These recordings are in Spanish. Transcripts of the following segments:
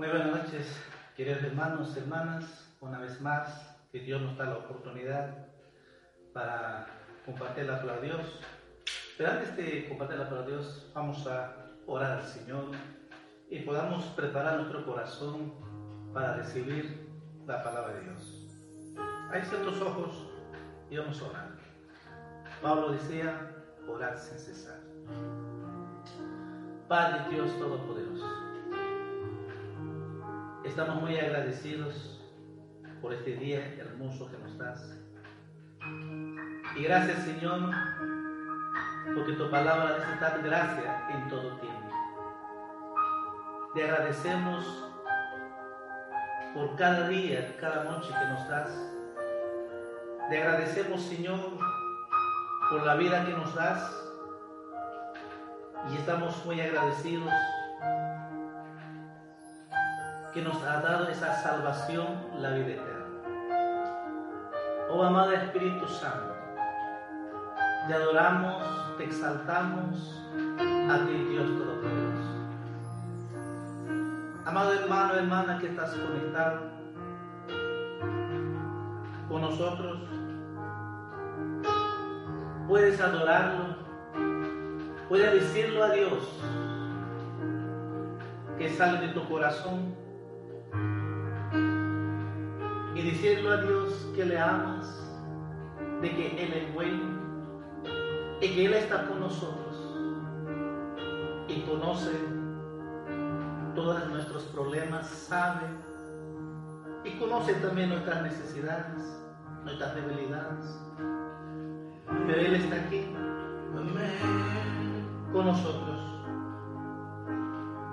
Muy buenas noches, queridos hermanos, hermanas. Una vez más, que Dios nos da la oportunidad para compartir la palabra de Dios. Pero antes de compartir la palabra de Dios, vamos a orar al Señor y podamos preparar nuestro corazón para recibir la palabra de Dios. Hay ciertos ojos y vamos a orar. Pablo decía, orar sin cesar. Padre Dios Todopoderoso. Estamos muy agradecidos por este día hermoso que nos das. Y gracias Señor, porque tu palabra dice tal gracia en todo tiempo. Te agradecemos por cada día, cada noche que nos das. Te agradecemos Señor por la vida que nos das. Y estamos muy agradecidos que nos ha dado esa salvación, la vida eterna. Oh amado Espíritu Santo, te adoramos, te exaltamos a ti, Dios Todopoderoso. Amado hermano, hermana que estás conectado con nosotros, puedes adorarlo, puedes decirlo a Dios que sale de tu corazón y decirle a Dios que le amas, de que Él es bueno y que Él está con nosotros y conoce todos nuestros problemas, sabe y conoce también nuestras necesidades, nuestras debilidades. Pero Él está aquí con nosotros.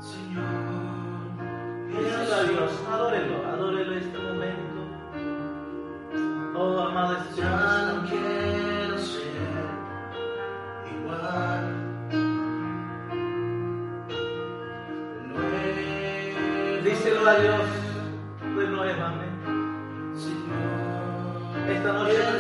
Señor, Dígalo a Dios, adórelo, adórelo en este momento. Ya no quiero ser igual. Díselo a Dios de nuevamente. Señor, Esta noche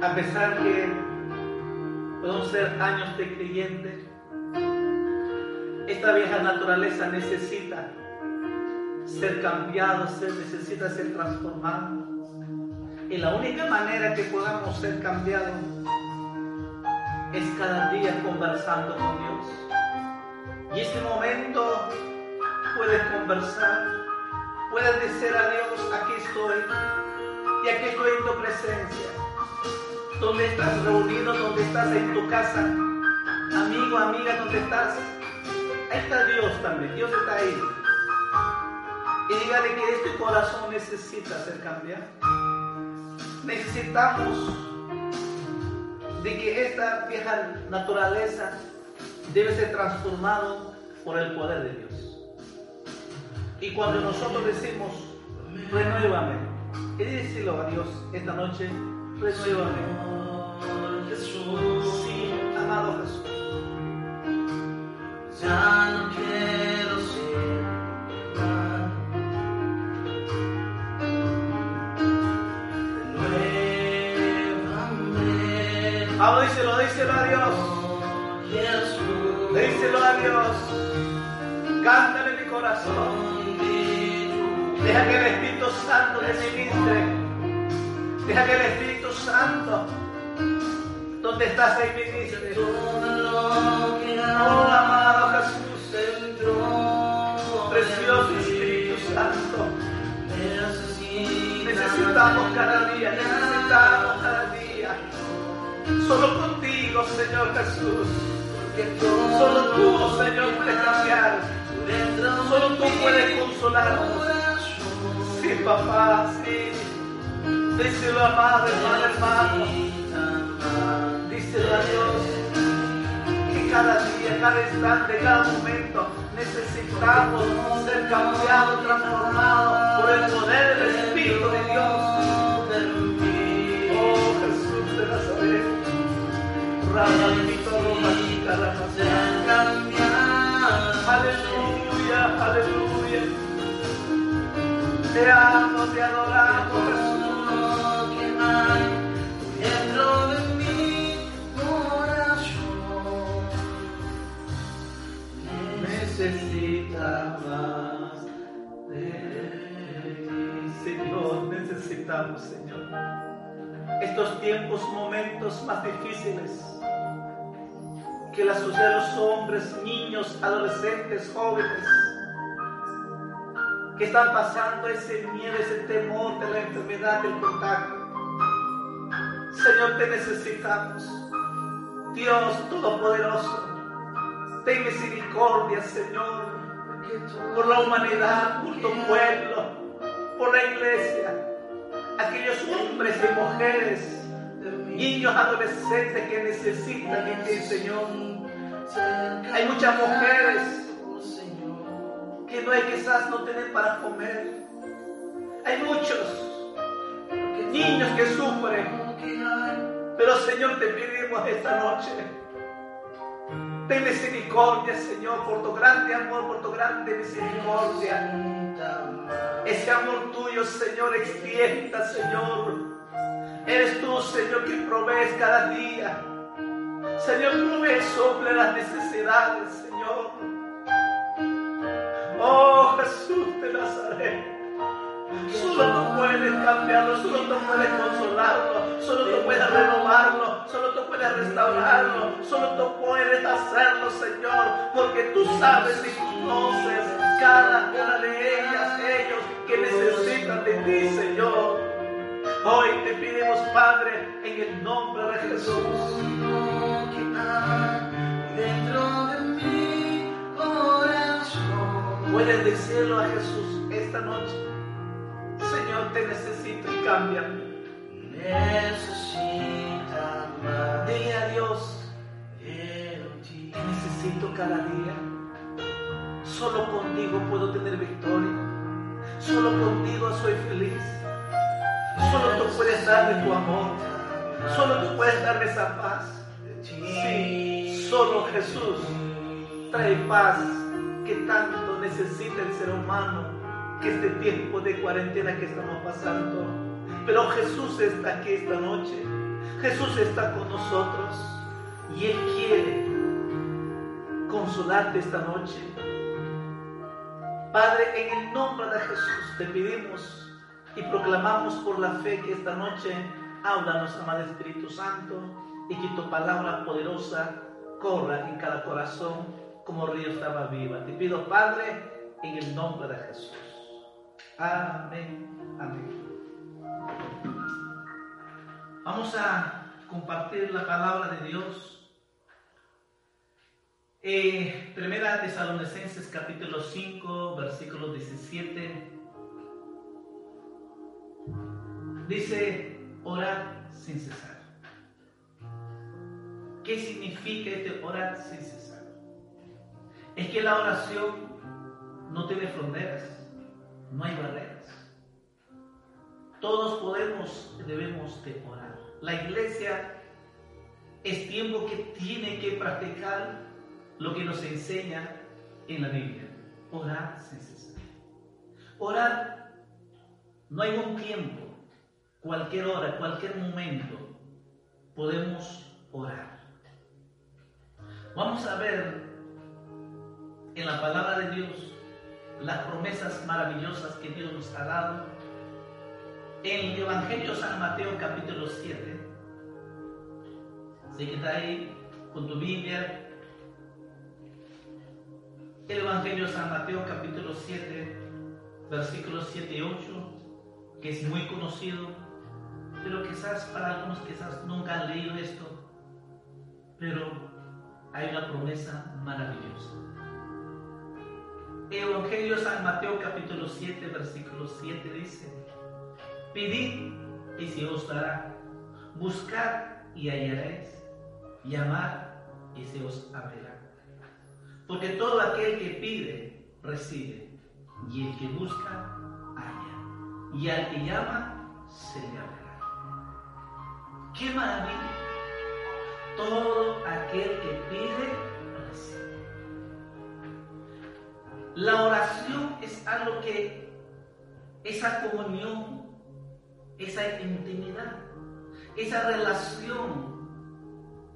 A pesar que podemos ser años de creyente, esta vieja naturaleza necesita ser cambiado, ser, necesita ser transformado. Y la única manera que podamos ser cambiados es cada día conversando con Dios. Y este momento puedes conversar, puedes decir a Dios, aquí estoy, y aquí estoy en tu presencia. ¿Dónde estás reunido? ¿Dónde estás en tu casa? Amigo, amiga, ¿dónde estás? Ahí está Dios también, Dios está ahí. Y dígale que este corazón necesita ser cambiado. Necesitamos de que esta vieja naturaleza debe ser transformado por el poder de Dios. Y cuando nosotros decimos, renuévame, y decirlo a Dios esta noche, renuévame. Jesús, amado Jesús. ya no quiero ser igual. Renuévame, Vamos, díselo, díselo a Dios. Jesús, Díselo a Dios. Cántale mi corazón. Deja que el Espíritu Santo te ministre. Deja que el Espíritu Santo, donde estás ahí, lo que Oh, amado Jesús, precioso. Espíritu Santo. Necesitamos Necesitamos cada día, necesitamos cada día. Solo contigo, Señor Jesús. Solo tú, Señor, puedes cambiar. Solo tú puedes consolarnos. Sí, papá, sí. Díselo, amado hermano, hermano. Díselo a Dios que cada día, cada instante, cada momento necesitamos ser cambiados, transformados por el poder del Espíritu de Dios. Oh Jesús de Nazaret. Ramadito, Romadita, Ramadita. Aleluya, aleluya. Te amo, te adoramos, Señor, necesitamos, Señor. Estos tiempos, momentos más difíciles que la sociedad de los hombres, niños, adolescentes, jóvenes, que están pasando ese miedo, ese temor de la enfermedad, del contagio. Señor, te necesitamos. Dios Todopoderoso, ten misericordia, Señor, por la humanidad, por tu pueblo, por la iglesia, aquellos hombres y mujeres, niños, adolescentes que necesitan de ti, Señor. Hay muchas mujeres que no hay quizás no tienen para comer. Hay muchos niños que sufren. Pero Señor, te pedimos esta noche. Ten misericordia, Señor, por tu grande amor, por tu grande misericordia. Ese amor tuyo, Señor, extienda, Señor. Eres tú, Señor, que provees cada día. Señor, provee sobre las necesidades, Señor. Oh, Jesús de Nazaret. Solo tú puedes cambiarlo, solo tú puedes consolarlo, solo tú puedes renovarlo, solo tú puedes restaurarlo, solo tú puedes hacerlo, Señor, porque tú sabes y conoces cada una de ellas, ellos que necesitan de ti, Señor. Hoy te pedimos, Padre, en el nombre de Jesús. Puedes decirlo a Jesús esta noche. Señor, te necesito y cámbiame. necesita más Dile a Dios, te necesito cada día. Solo contigo puedo tener victoria. Solo contigo soy feliz. Solo tú puedes darme tu amor. Solo tú puedes darme esa paz. Sí, solo Jesús trae paz que tanto necesita el ser humano que este tiempo de cuarentena que estamos pasando. Pero Jesús está aquí esta noche. Jesús está con nosotros y Él quiere consolarte esta noche. Padre, en el nombre de Jesús te pedimos y proclamamos por la fe que esta noche háblanos, amado Espíritu Santo, y que tu palabra poderosa corra en cada corazón como río estaba viva. Te pido, Padre, en el nombre de Jesús. Amén. Amén. Vamos a compartir la palabra de Dios. Eh, primera Tesalonicenses capítulo 5, versículo 17. Dice, orar sin cesar. ¿Qué significa este orar sin cesar? Es que la oración no tiene fronteras, no hay barreras. Todos podemos, debemos de orar. La iglesia es tiempo que tiene que practicar lo que nos enseña en la Biblia. Orar sin cesar. Orar, no hay un tiempo, cualquier hora, cualquier momento, podemos orar. Vamos a ver en la palabra de Dios las promesas maravillosas que Dios nos ha dado. En el Evangelio San Mateo capítulo 7, se está ahí con tu Biblia. El Evangelio San Mateo capítulo 7, versículos 7 y 8, que es muy conocido, pero quizás para algunos quizás nunca han leído esto, pero hay una promesa maravillosa. Evangelio San Mateo capítulo 7, versículo 7 dice, Pidid y se os dará, buscad y hallaréis, llamad y se os abrirá. Porque todo aquel que pide, recibe, y el que busca, halla, y al que llama, se le abrirá. ¡Qué maravilla! Todo aquel que pide, La oración es algo que, esa comunión, esa intimidad, esa relación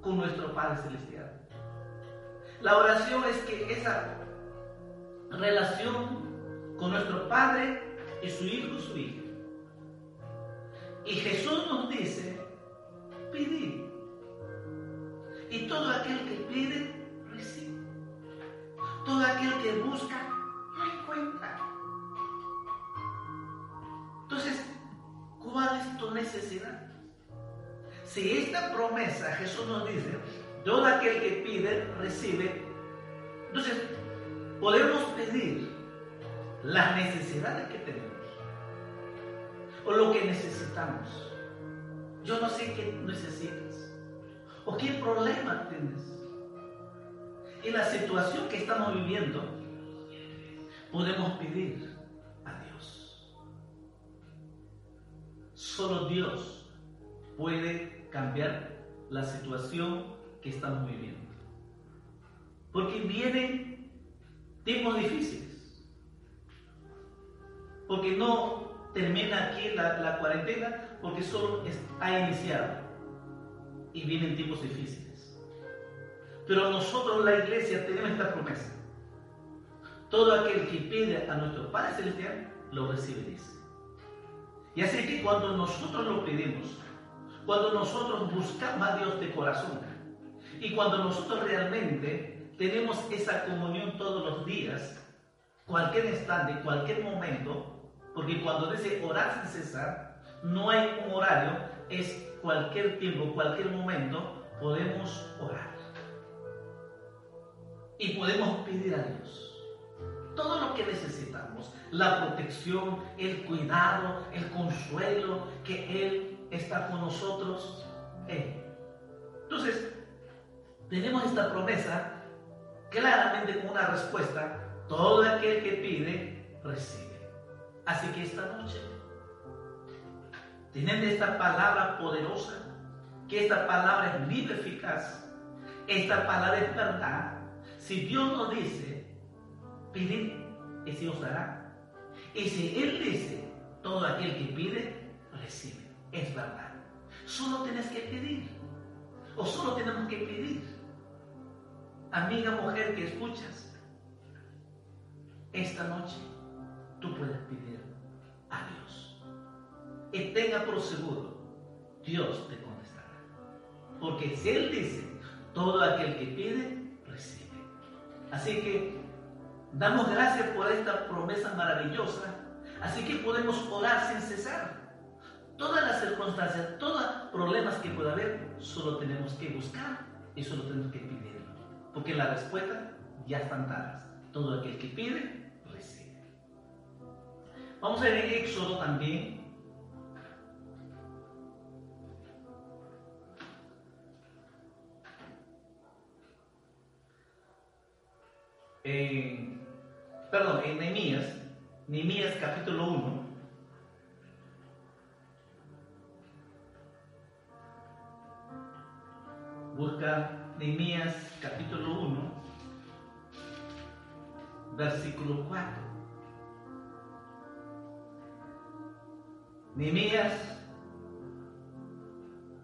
con nuestro Padre Celestial. La oración es que esa relación con nuestro Padre y su Hijo su Hija. Y Jesús nos dice, pidid. Y todo aquel que pide, recibe. Todo aquel que busca, Si esta promesa Jesús nos dice, todo aquel que pide, recibe, entonces podemos pedir las necesidades que tenemos o lo que necesitamos. Yo no sé qué necesitas o qué problema tienes. En la situación que estamos viviendo, podemos pedir Solo Dios puede cambiar la situación que estamos viviendo. Porque vienen tiempos difíciles. Porque no termina aquí la, cuarentena, porque solo ha iniciado. Y vienen tiempos difíciles. Pero nosotros, la iglesia, tenemos esta promesa. Todo aquel que pide a nuestro Padre Celestial, lo recibe, dice. Y así que cuando nosotros lo pedimos, cuando nosotros buscamos a Dios de corazón, y cuando nosotros realmente tenemos esa comunión todos los días, cualquier instante, cualquier momento, porque cuando dice orar sin cesar, no hay un horario, es cualquier tiempo, cualquier momento, podemos orar. Y podemos pedir a Dios todo lo que necesitamos, la protección, el cuidado, el consuelo, que Él está con nosotros. Él. Entonces, tenemos esta promesa claramente como una respuesta, todo aquel que pide, recibe. Así que esta noche, teniendo esta palabra poderosa, que esta palabra es libre, eficaz, esta palabra es verdad, si Dios nos dice, pidid y se os dará, y si Él dice, todo aquel que pide, recibe, es verdad. Solo tienes que pedir, o solo tenemos que pedir. Amiga mujer que escuchas, esta noche tú puedes pedir a Dios. Y tenga por seguro, Dios te contestará. Porque si Él dice, todo aquel que pide, recibe. Así que damos gracias por esta promesa maravillosa. Así que podemos orar sin cesar. Todas las circunstancias, todos los problemas que pueda haber, solo tenemos que buscar y solo tenemos que pedirlo. Porque la respuesta ya están dadas. Todo aquel que pide, recibe. Vamos a ver Éxodo también. En, perdón, en Nehemías, Nehemías capítulo 1. Busca Nehemías capítulo 1, versículo 4. Nehemías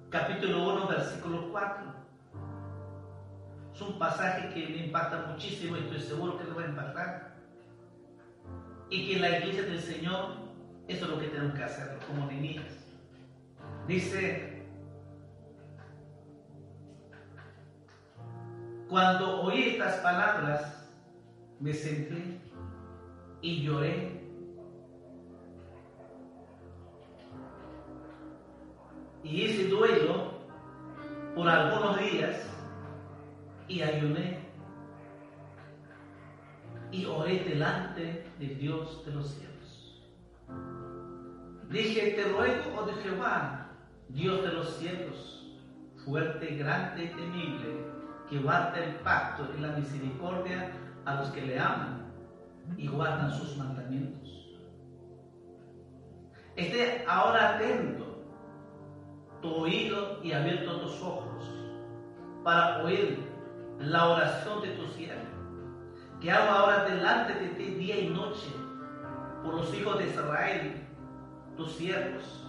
capítulo 1, versículo 4. Es un pasaje que me impacta muchísimo y estoy seguro que lo va a impactar. Y que en la iglesia del Señor, eso es lo que tenemos que hacer, como Nehemías. Dice, cuando oí estas palabras, me senté y lloré. Y hice duelo por algunos días y ayuné y oré delante de Dios de los cielos. Dije, te ruego, oh de Jehová, Dios de los cielos, fuerte, grande y temible, que guarda el pacto y la misericordia a los que le aman y guardan sus mandamientos. Esté ahora atento tu oído y abierto tus ojos para oír la oración de tu siervo, que hago ahora delante de ti día y noche por los hijos de Israel, tus siervos,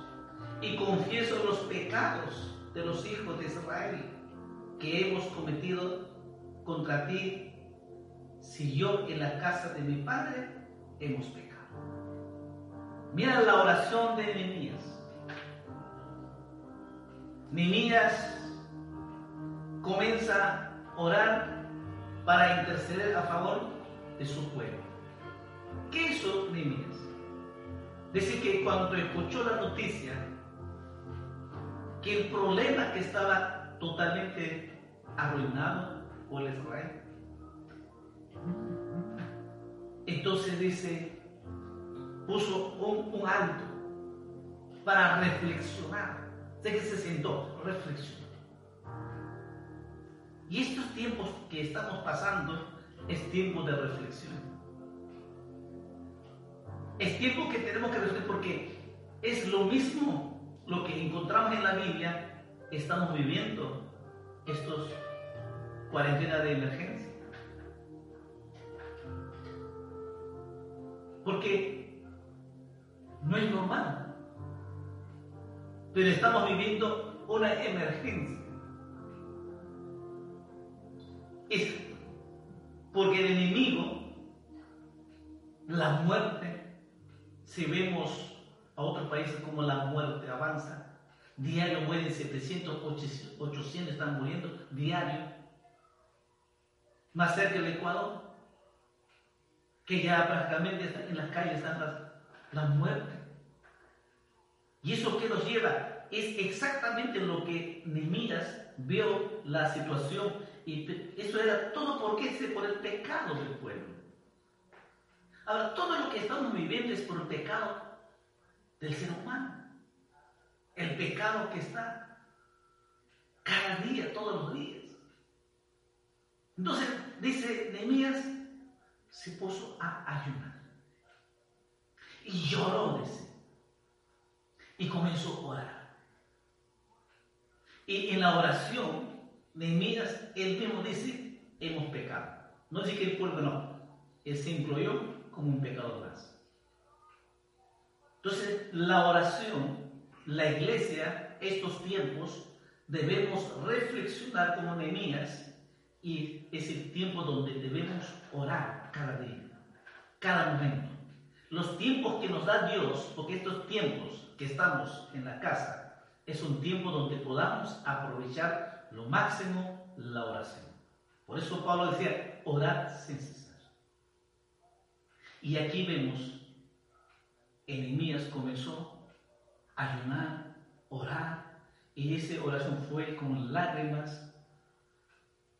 y confieso los pecados de los hijos de Israel que hemos cometido contra ti, si yo en la casa de mi padre hemos pecado. Mira la oración de Nehemías. Nehemías comienza a orar para interceder a favor de su pueblo. ¿Qué hizo Nehemías? Dice que cuando escuchó la noticia que el problema que estaba totalmente arruinado por el Israel, entonces dice, puso un, un alto para reflexionar. Sé que se sentó, reflexionó. Y estos tiempos que estamos pasando es tiempo de reflexión. Es tiempo que tenemos que reflexionar porque es lo mismo lo que encontramos en la Biblia, estamos viviendo estos cuarentena de emergencia. Porque no es normal. Pero estamos viviendo una emergencia. Es porque el enemigo, la muerte, si vemos a otros países como la muerte avanza, diario mueren 700, 800 están muriendo, diario. Más cerca del Ecuador, que ya prácticamente en las calles están las, las muertes. ¿Y eso qué nos lleva? Es exactamente lo que Nehemías vio la situación y eso era todo porque es por el pecado del pueblo. Ahora, todo lo que estamos viviendo es por el pecado del ser humano. El pecado que está cada día, todos los días. Entonces, dice Nehemías, se puso a ayunar. Y lloró, dice. Y comenzó a orar. Y en la oración, Nehemías, él mismo dice, hemos pecado. No dice que el pueblo no. Él se incluyó como un pecador más. Entonces, la oración, la iglesia, estos tiempos, debemos reflexionar como Nehemías y es el tiempo donde debemos orar cada día, cada momento. Los tiempos que nos da Dios, porque estos tiempos que estamos en la casa, es un tiempo donde podamos aprovechar lo máximo, la oración. Por eso Pablo decía, orar sin cesar. Y aquí vemos, Enemías comenzó a ayunar, orar, y esa oración fue con lágrimas,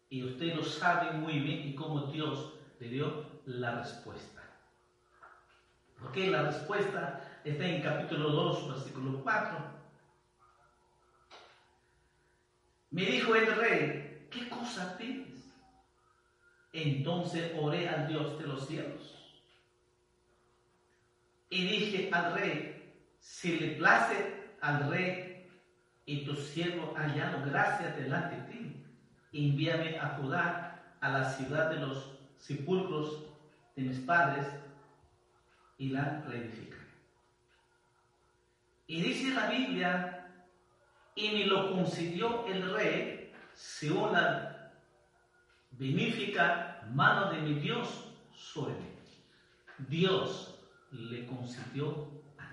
y usted lo sabe muy bien y cómo Dios le dio la respuesta. Porque la respuesta está en capítulo 2, versículo 4. Me dijo el rey, ¿qué cosa pides? Entonces oré al Dios de los cielos. Y dije al rey, si le place al rey y tu siervo hallado gracia delante de ti, envíame a Judá, a la ciudad de los sepulcros de mis padres, y la reedifica. Y dice la Biblia, y me lo concedió el rey según la benéfica mano de mi Dios mí. Dios le concedió a.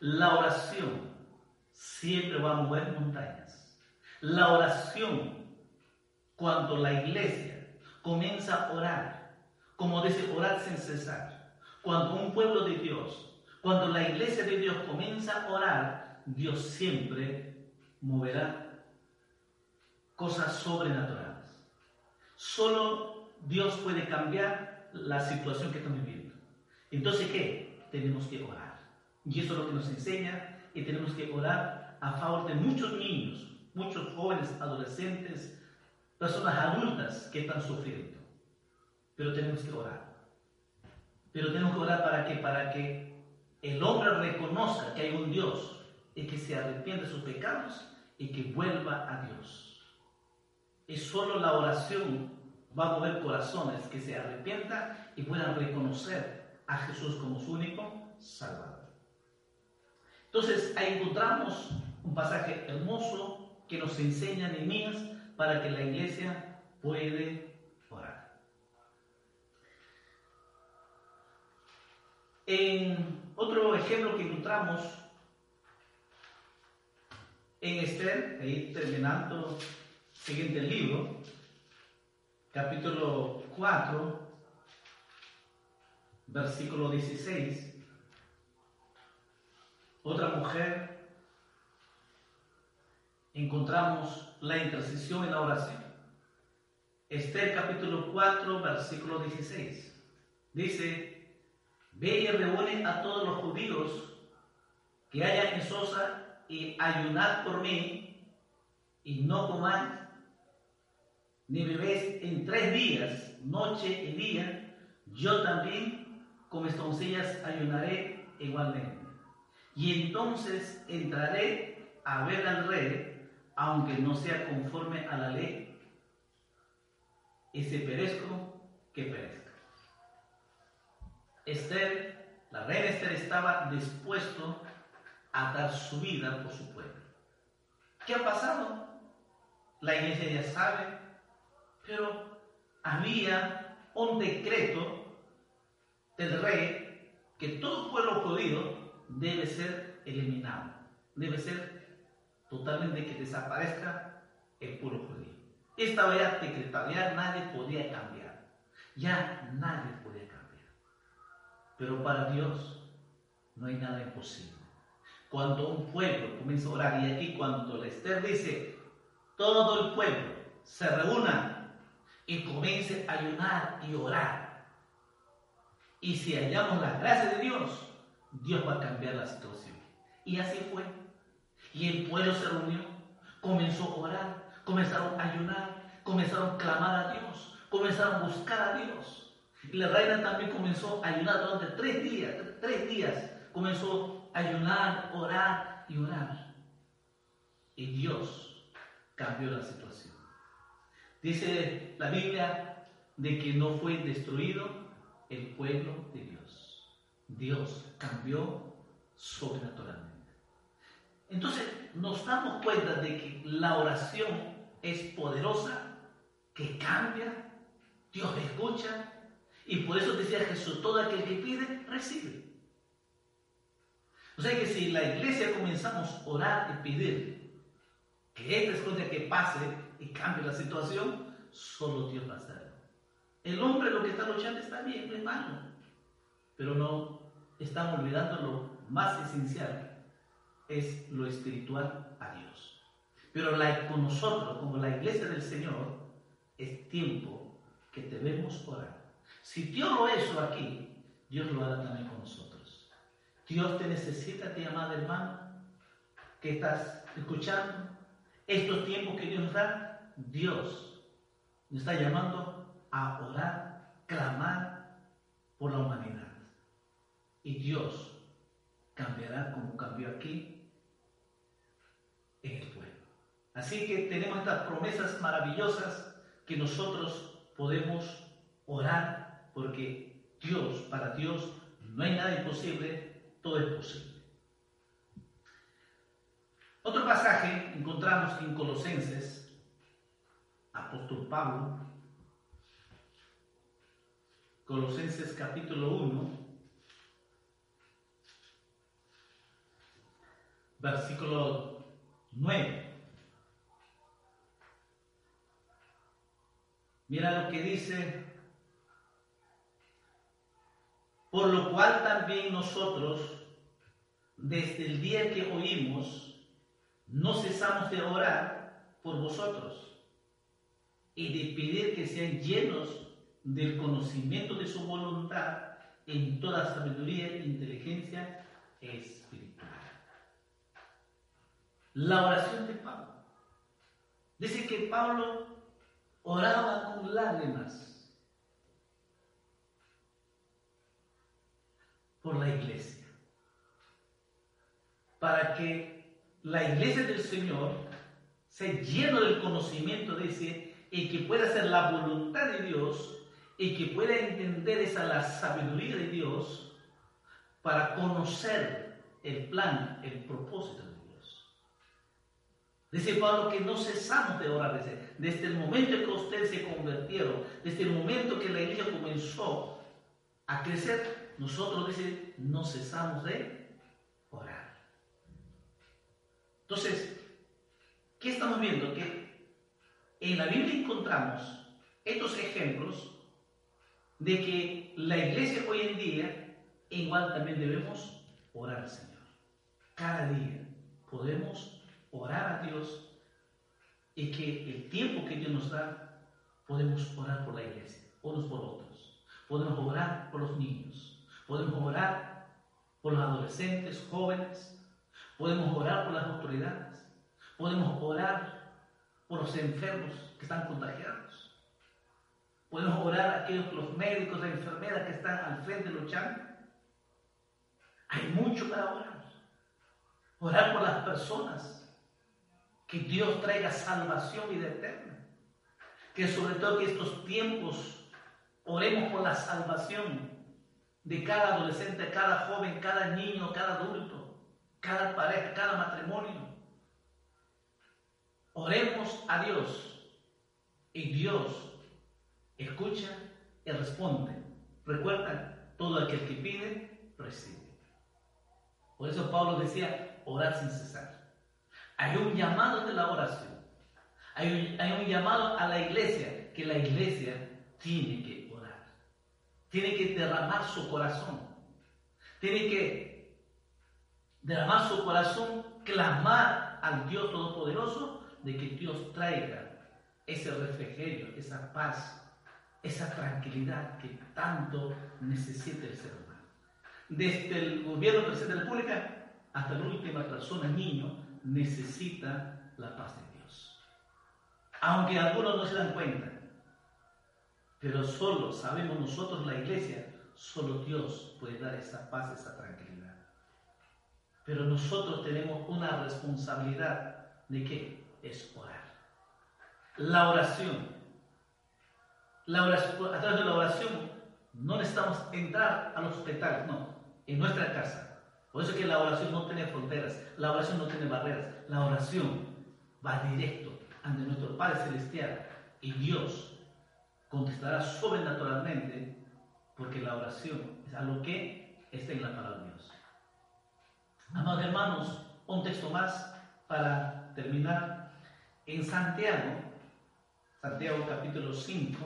La oración siempre va a mover montañas. La oración, cuando la iglesia comienza a orar, como dice, orar sin cesar, cuando un pueblo de Dios, cuando la iglesia de Dios comienza a orar, Dios siempre moverá cosas sobrenaturales. Solo Dios puede cambiar la situación que estamos viviendo. Entonces, ¿qué? Tenemos que orar. Y eso es lo que nos enseña y tenemos que orar a favor de muchos niños, muchos jóvenes, adolescentes, personas adultas que están sufriendo. Pero tenemos que orar. Pero tenemos que orar para que para que el hombre reconozca que hay un Dios y que se arrepiente de sus pecados y que vuelva a Dios. Y solo la oración va a mover corazones que se arrepientan y puedan reconocer a Jesús como su único Salvador. Entonces ahí encontramos un pasaje hermoso que nos enseña Nehemías para que la iglesia puede orar. En otro ejemplo que encontramos en Esther, ahí terminando siguiente libro, capítulo 4, versículo 16, otra mujer, encontramos la intercesión en la oración. Esther capítulo 4, versículo 16. Dice, ve y reúne a todos los judíos que hayan en Sosa y ayunad por mí y no comáis ni bebéis en tres días, noche y día, yo también con mis ayunaré igualmente. Y entonces entraré a ver al rey, aunque no sea conforme a la ley, y si perezco, que perezca. Esther, la reina Esther estaba dispuesto a dar su vida por su pueblo. ¿Qué ha pasado? La iglesia ya sabe, pero había un decreto del rey que todo pueblo judío debe ser eliminado, debe ser totalmente que desaparezca el pueblo judío. Estaba ya decretado, ya nadie podía cambiar, ya nadie podía cambiar. Pero para Dios no hay nada imposible. Cuando un pueblo comienza a orar, y aquí cuando Esther dice, todo el pueblo se reúna y comience a ayunar y orar. Y si hallamos la gracia de Dios, Dios va a cambiar la situación. Y así fue. Y el pueblo se reunió, comenzó a orar, comenzaron a ayunar, comenzaron a clamar a Dios, comenzaron a buscar a Dios. Y la reina también comenzó a ayunar durante tres días, tres días, comenzó ayunar, orar y orar. Y Dios cambió la situación. Dice la Biblia de que no fue destruido el pueblo de Dios. Dios cambió sobrenaturalmente. Entonces nos damos cuenta de que la oración es poderosa, que cambia, Dios escucha, y por eso decía Jesús, todo aquel que pide, recibe. O sea que si la iglesia comenzamos a orar y pedir, que Él responde a que pase y cambie la situación, solo Dios va a hacerlo. El hombre lo que está luchando está bien, no es malo, pero no están olvidando lo más esencial, es lo espiritual a Dios. Pero con nosotros, como la iglesia del Señor, es tiempo que debemos orar. Si Dios lo hizo aquí, Dios lo hará también con nosotros. Dios te necesita, te amado hermano, que estás escuchando. Estos tiempos que Dios da, Dios nos está llamando a orar, clamar por la humanidad. Y Dios cambiará como cambió aquí en el pueblo. Así que tenemos estas promesas maravillosas que nosotros podemos orar porque Dios, para Dios, no hay nada imposible, todo es posible. Otro pasaje encontramos en Colosenses, apóstol Pablo, Colosenses capítulo 1, versículo 9. Mira lo que dice, por lo cual también nosotros, desde el día que oímos, no cesamos de orar por vosotros y de pedir que sean llenos del conocimiento de su voluntad en toda sabiduría e inteligencia espiritual. La oración de Pablo. Dice que Pablo oraba con lágrimas por la iglesia, para que la iglesia del Señor sea lleno del conocimiento de ese y que pueda hacer la voluntad de Dios y que pueda entender esa la sabiduría de Dios para conocer el plan, el propósito de Dios. Dice Pablo que no cesamos de orar desde, desde el momento que ustedes se convirtieron, desde el momento que la iglesia comenzó a crecer, nosotros dice, no cesamos de orar. Entonces, ¿qué estamos viendo? Que en la Biblia encontramos estos ejemplos de que la iglesia hoy en día igual también debemos orar al Señor. Cada día podemos orar a Dios y que el tiempo que Dios nos da podemos orar por la iglesia, unos por otros. Podemos orar por los niños, podemos orar por los adolescentes, jóvenes, podemos orar por las autoridades, podemos orar por los enfermos que están contagiados. Podemos orar a aquellos, los médicos, las enfermeras que están al frente luchando. Hay mucho para orar. Orar por las personas. Que Dios traiga salvación vida eterna. Que sobre todo que estos tiempos oremos por la salvación de cada adolescente, cada joven, cada niño, cada adulto, cada pareja, cada matrimonio. Oremos a Dios y Dios escucha y responde. Recuerda, todo aquel que pide, recibe. Por eso Pablo decía, orar sin cesar. Hay un llamado de la oración. Hay un, hay un llamado a la iglesia, que la iglesia tiene que. Tiene que derramar su corazón. Tiene que derramar su corazón, clamar al Dios Todopoderoso de que Dios traiga ese refrigerio, esa paz, esa tranquilidad que tanto necesita el ser humano. Desde el gobierno presidente de la República hasta la última persona, niño, necesita la paz de Dios. Aunque algunos no se dan cuenta, pero solo sabemos nosotros, la iglesia, solo Dios puede dar esa paz, esa tranquilidad. Pero nosotros tenemos una responsabilidad de qué? Es orar. La oración la oración, a través de la oración no necesitamos entrar al hospital, no, en nuestra casa. Por eso es que la oración no tiene fronteras, la oración no tiene barreras, la oración va directo ante nuestro Padre Celestial y Dios contestará sobrenaturalmente porque la oración es algo que está en la palabra de Dios. Amados hermanos, un texto más para terminar. En Santiago, Santiago capítulo 5,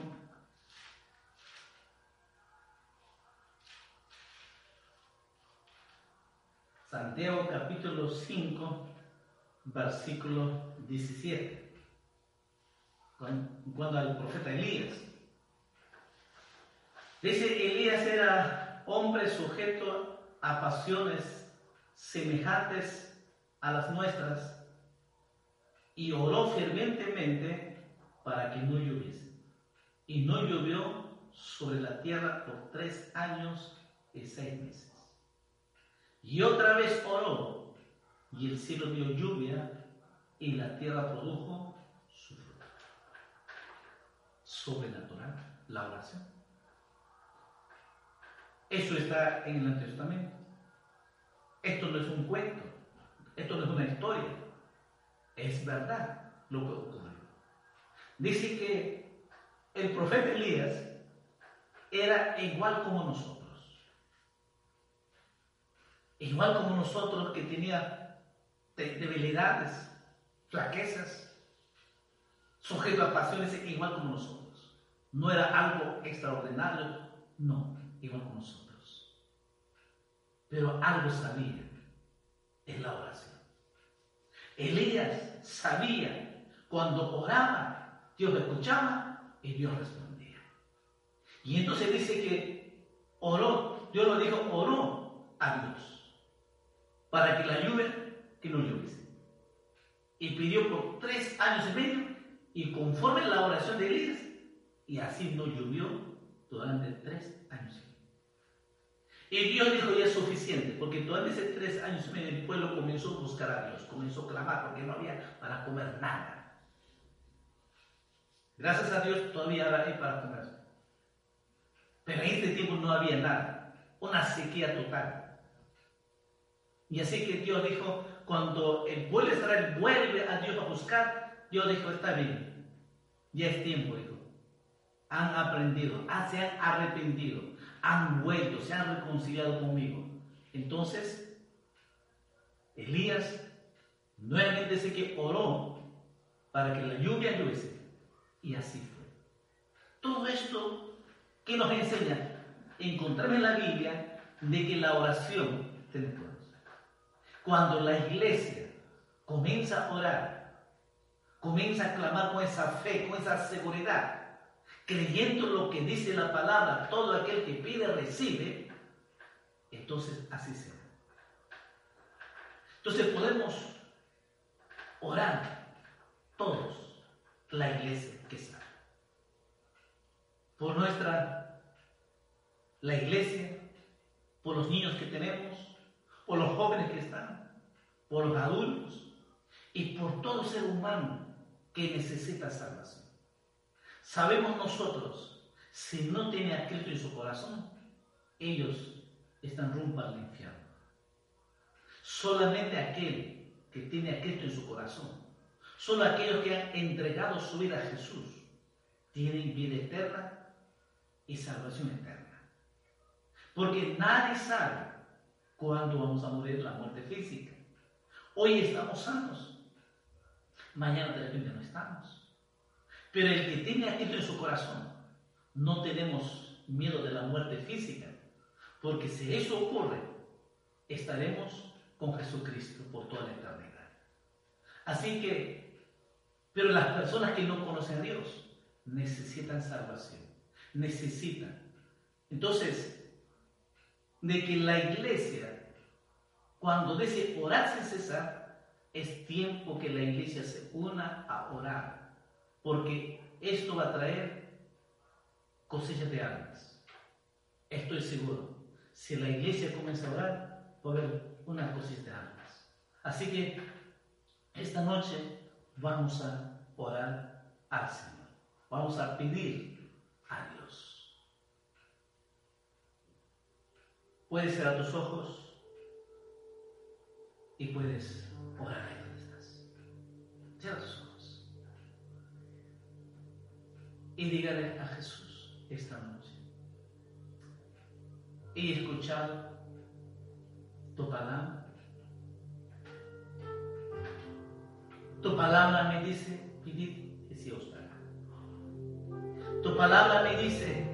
Santiago capítulo 5, versículo 17. Cuando al profeta Elías. Dice, Elías era hombre sujeto a pasiones semejantes a las nuestras y oró fervientemente para que no lloviese. Y no llovió sobre la tierra por tres años y seis meses. Y otra vez oró, y el cielo dio lluvia, y la tierra produjo su fruto. Sobrenatural, la oración. Eso está en el Antiguo Testamento. Esto no es un cuento, esto no es una historia, es verdad lo que ocurrió. Dice que el profeta Elías era igual como nosotros igual como nosotros que tenía debilidades, flaquezas, sujeto a pasiones, igual como nosotros. No era algo extraordinario, no, igual como nosotros. Pero algo sabía, en la oración. Elías sabía, cuando oraba, Dios escuchaba y Dios respondía. Y entonces dice que oró, Dios lo dijo, oró a Dios para que la lluvia que no lloviese. Y pidió por tres años y medio, y conforme la oración de Elías, y así no llovió durante tres años y Dios dijo, ya es suficiente, porque durante esos tres años el pueblo comenzó a buscar a Dios, comenzó a clamar, porque no había para comer nada. Gracias a Dios todavía hay para comer. Pero en este tiempo no había nada, una sequía total. Y así que Dios dijo, cuando el pueblo de Israel vuelve a Dios a buscar, Dios dijo, está bien, ya es tiempo, hijo. Han aprendido, ah, se han arrepentido, han vuelto, se han reconciliado conmigo. Entonces, Elías nuevamente dice que oró para que la lluvia lluviese. Y así fue. Todo esto que nos enseña, encontrar en la Biblia de que la oración tiene cuando la iglesia comienza a orar, comienza a clamar con esa fe, con esa seguridad, creyendo lo que dice la palabra, todo aquel que pide recibe, entonces así será. Entonces podemos orar todos, la iglesia que sabe, por nuestra, la iglesia, por los niños que tenemos, por los jóvenes que están, por los adultos y por todo ser humano que necesita salvación. Sabemos nosotros, si no tiene a Cristo en su corazón, ellos están rumbo al infierno. Solamente aquel que tiene a Cristo en su corazón, solo aquellos que han entregado su vida a Jesús, tienen vida eterna y salvación eterna. Porque nadie sabe cuándo vamos a morir la muerte física. Hoy estamos sanos, mañana de repente no estamos. Pero el que tiene a en su corazón, no tenemos miedo de la muerte física, porque si eso ocurre, estaremos con Jesucristo por toda la eternidad. Así que, pero las personas que no conocen a Dios necesitan salvación, necesitan. Entonces, de que la iglesia, cuando dice orar sin cesar, es tiempo que la iglesia se una a orar, porque esto va a traer cosechas de almas. Estoy seguro. Si la iglesia comienza a orar, va a haber una cosecha de almas. Así que esta noche vamos a orar al Señor. Vamos a pedir a Dios. Puedes cerrar tus ojos y puedes orar ahí donde estás. Cierra. Y dígale a Jesús esta noche. He escuchado tu palabra. Tu palabra me dice Pedid y se os dará. Tu palabra me dice,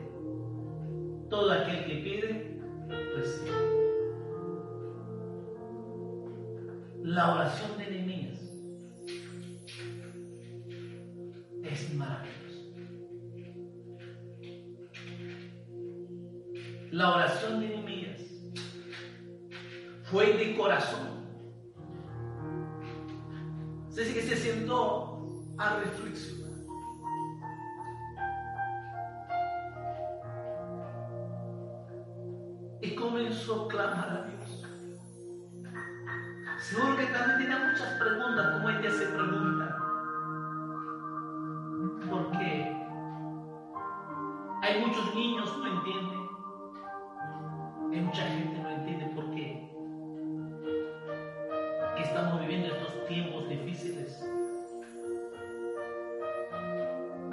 todo aquel que pide, recibe. La oración de Nehemías es maravillosa. La oración de Nehemías fue de corazón. Se dice que se sentó a reflexionar. Y comenzó a clamar a Dios. Seguro que también tiene muchas preguntas, como ella se pregunta. ¿Por qué? Hay muchos niños no entienden.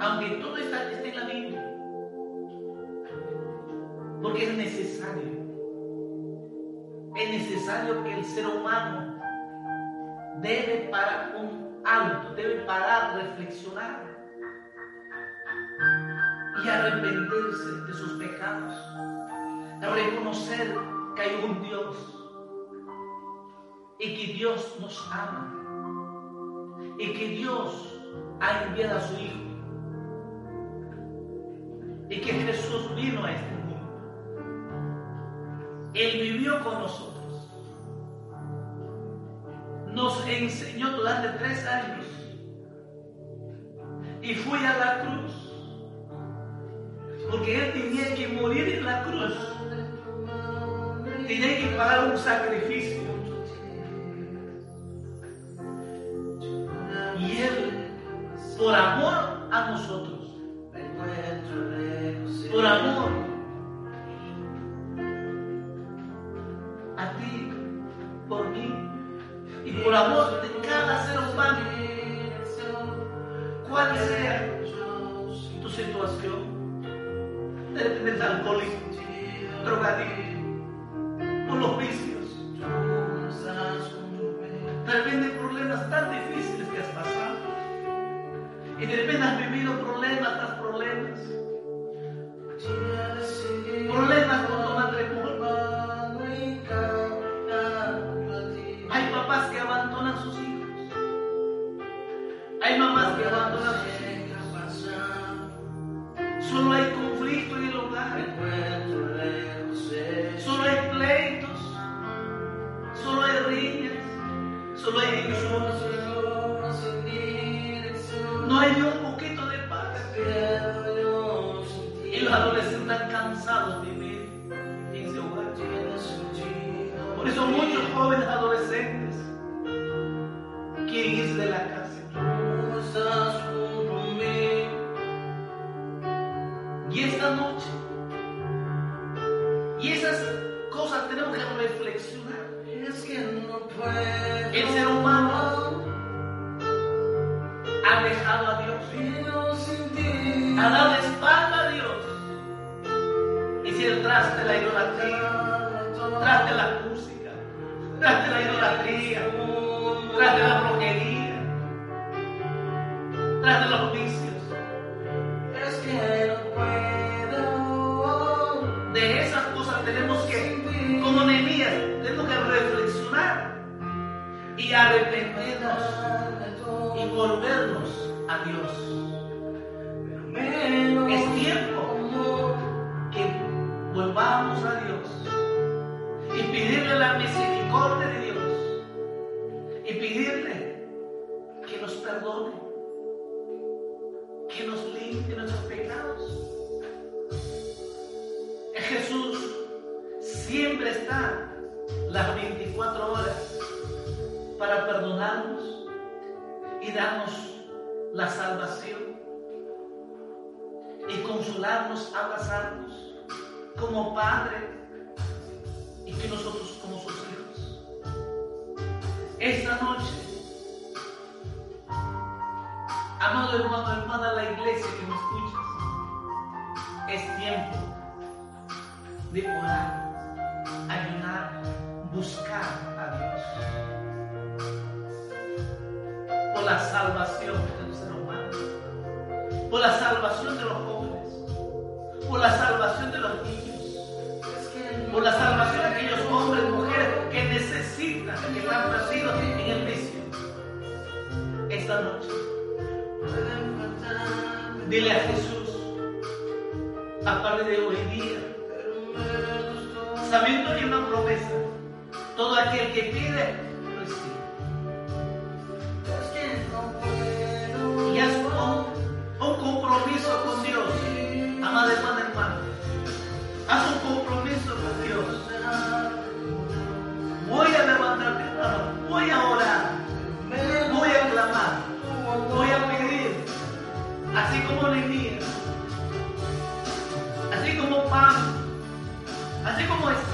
Aunque todo está, esté en la Biblia. Porque es necesario. Es necesario que el ser humano debe parar un alto, debe parar, reflexionar y arrepentirse de sus pecados, reconocer que hay un Dios y que Dios nos ama y que Dios ha enviado a su Hijo y que Jesús vino a este mundo. Él vivió con nosotros. Nos enseñó durante tres años. Y fui a la cruz. Porque él tenía que morir en la cruz. Tenía que pagar un sacrificio. Y él por amor a nosotros por amor. A ti por mí y por amor de cada ser humano, cual sea tu situación, de alcohólico, drogadicto, por los vicios, de repente problemas tan difíciles que has pasado, y de repente has vivido problemas tras problemas Haz un compromiso con Dios. Voy a levantar mi mano, voy a orar, voy a clamar, voy a pedir, así como Nehemías, así como Pablo, así como Esther,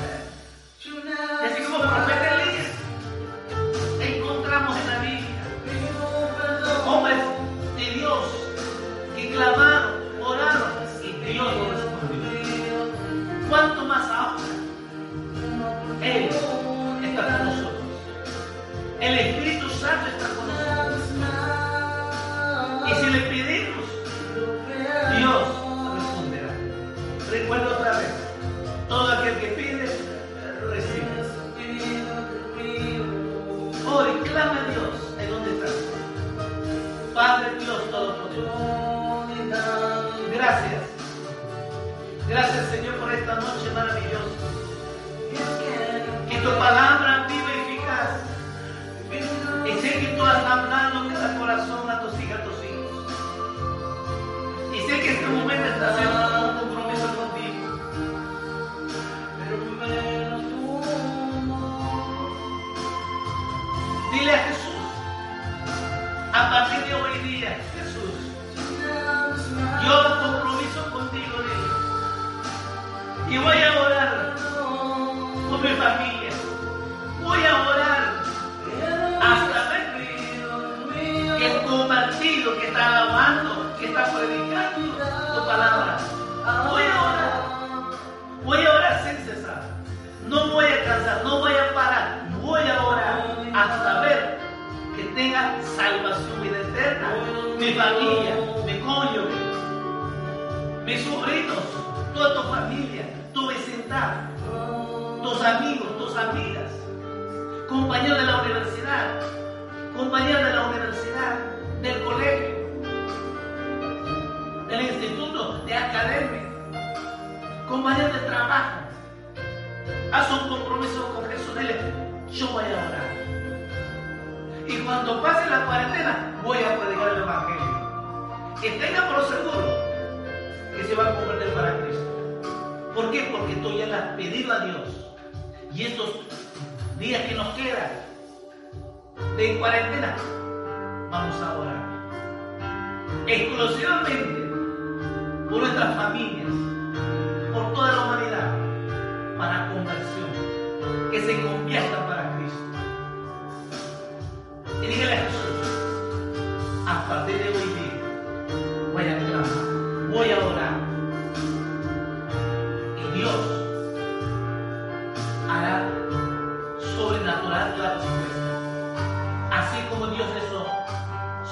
por mi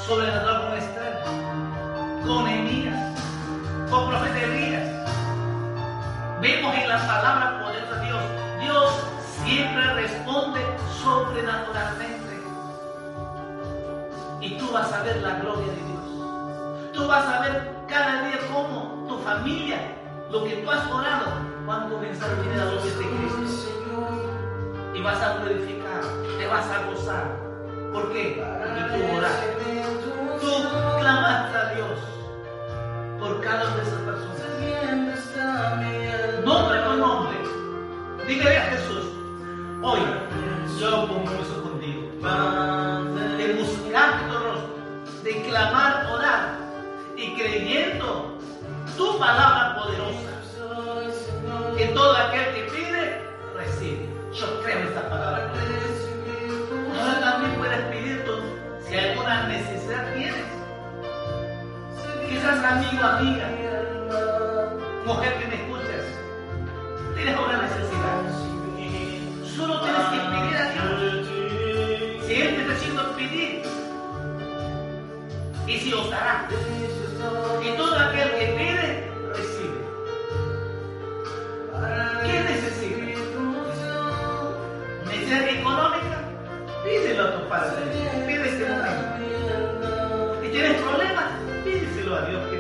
sobrenatural con Esther, con Elías, con profeta Elías. Vemos en la palabra poderosa de Dios, Dios siempre responde sobrenaturalmente. Y tú vas a ver la gloria de Dios. Tú vas a ver cada día cómo tu familia, lo que tú has orado, van a comenzar a venir a los de Cristo. Y vas a glorificar, te vas a gozar. ¿Por qué? Porque tú oraste. Tú clamaste a Dios por cada una de esas personas. Nombre por nombre. Dígale a Jesús, hoy yo compromiso contigo. De buscar tu rostro, de clamar, orar y creyendo tu palabra poderosa. Que todo aquel que pide, recibe. Yo creo en esta palabra poderosa. una necesidad tienes. Quizás amigo, amiga, mujer que me escuchas, tienes una necesidad. Solo tienes que pedir a Dios. Si Él te está haciendo pedir, y si os dará. Y todo aquel que pide, recibe. ¿Qué necesita? Necesidad económica pídeselo a tus padres, pide este momento. Si tienes problemas, pídeselo a Dios.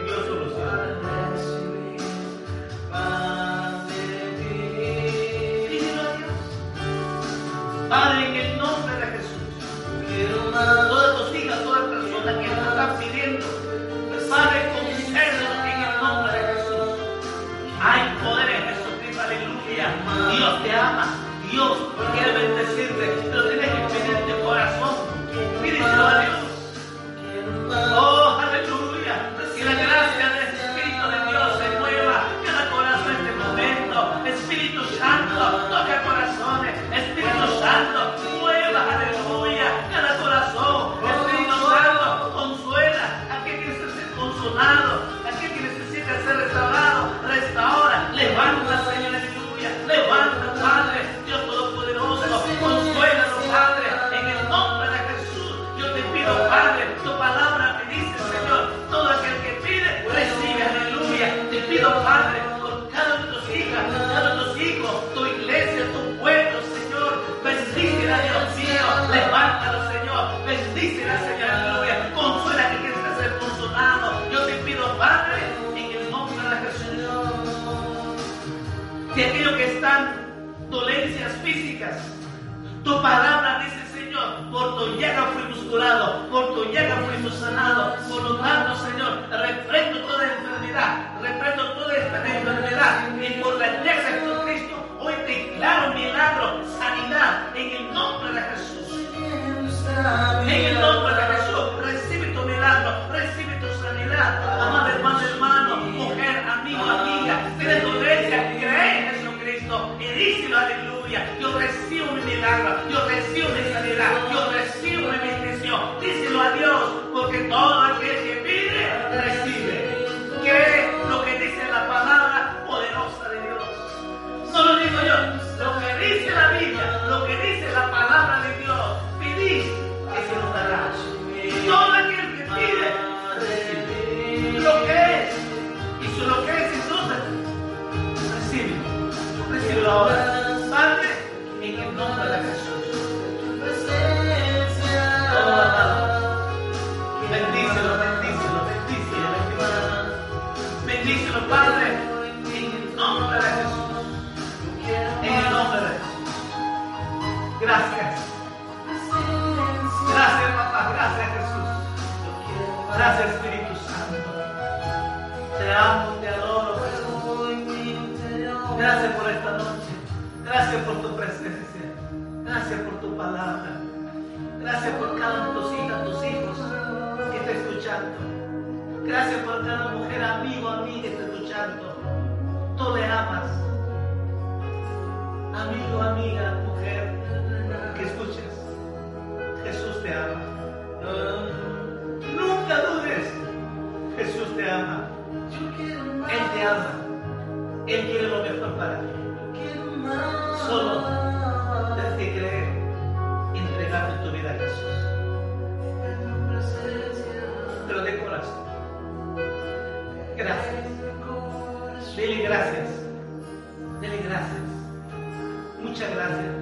Amén.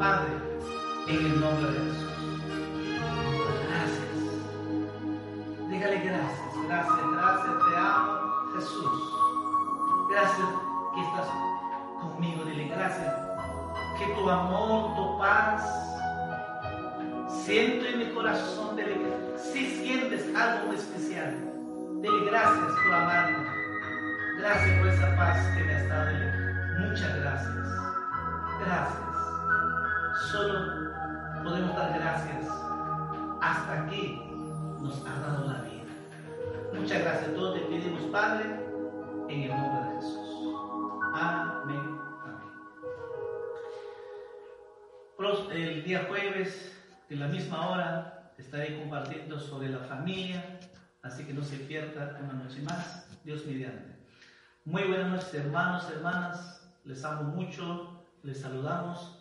Padre, en el nombre de Jesús. Gracias. Dígale gracias, gracias, gracias. Te amo, Jesús. Gracias que estás conmigo. Dile gracias. Que tu amor, tu paz, siento en mi corazón. Dile, si sientes algo especial, dile gracias por amarme. Gracias por esa paz que me has dado. Muchas gracias. Gracias solo podemos dar gracias hasta que nos ha dado la vida. Muchas gracias. Todos te pedimos, Padre, en el nombre de Jesús. Amén. Amén. El día jueves, en la misma hora, estaré compartiendo sobre la familia, así que no se pierda una noche más. Dios mediante. Muy buenas noches, hermanos, hermanas. Les amo mucho. Les saludamos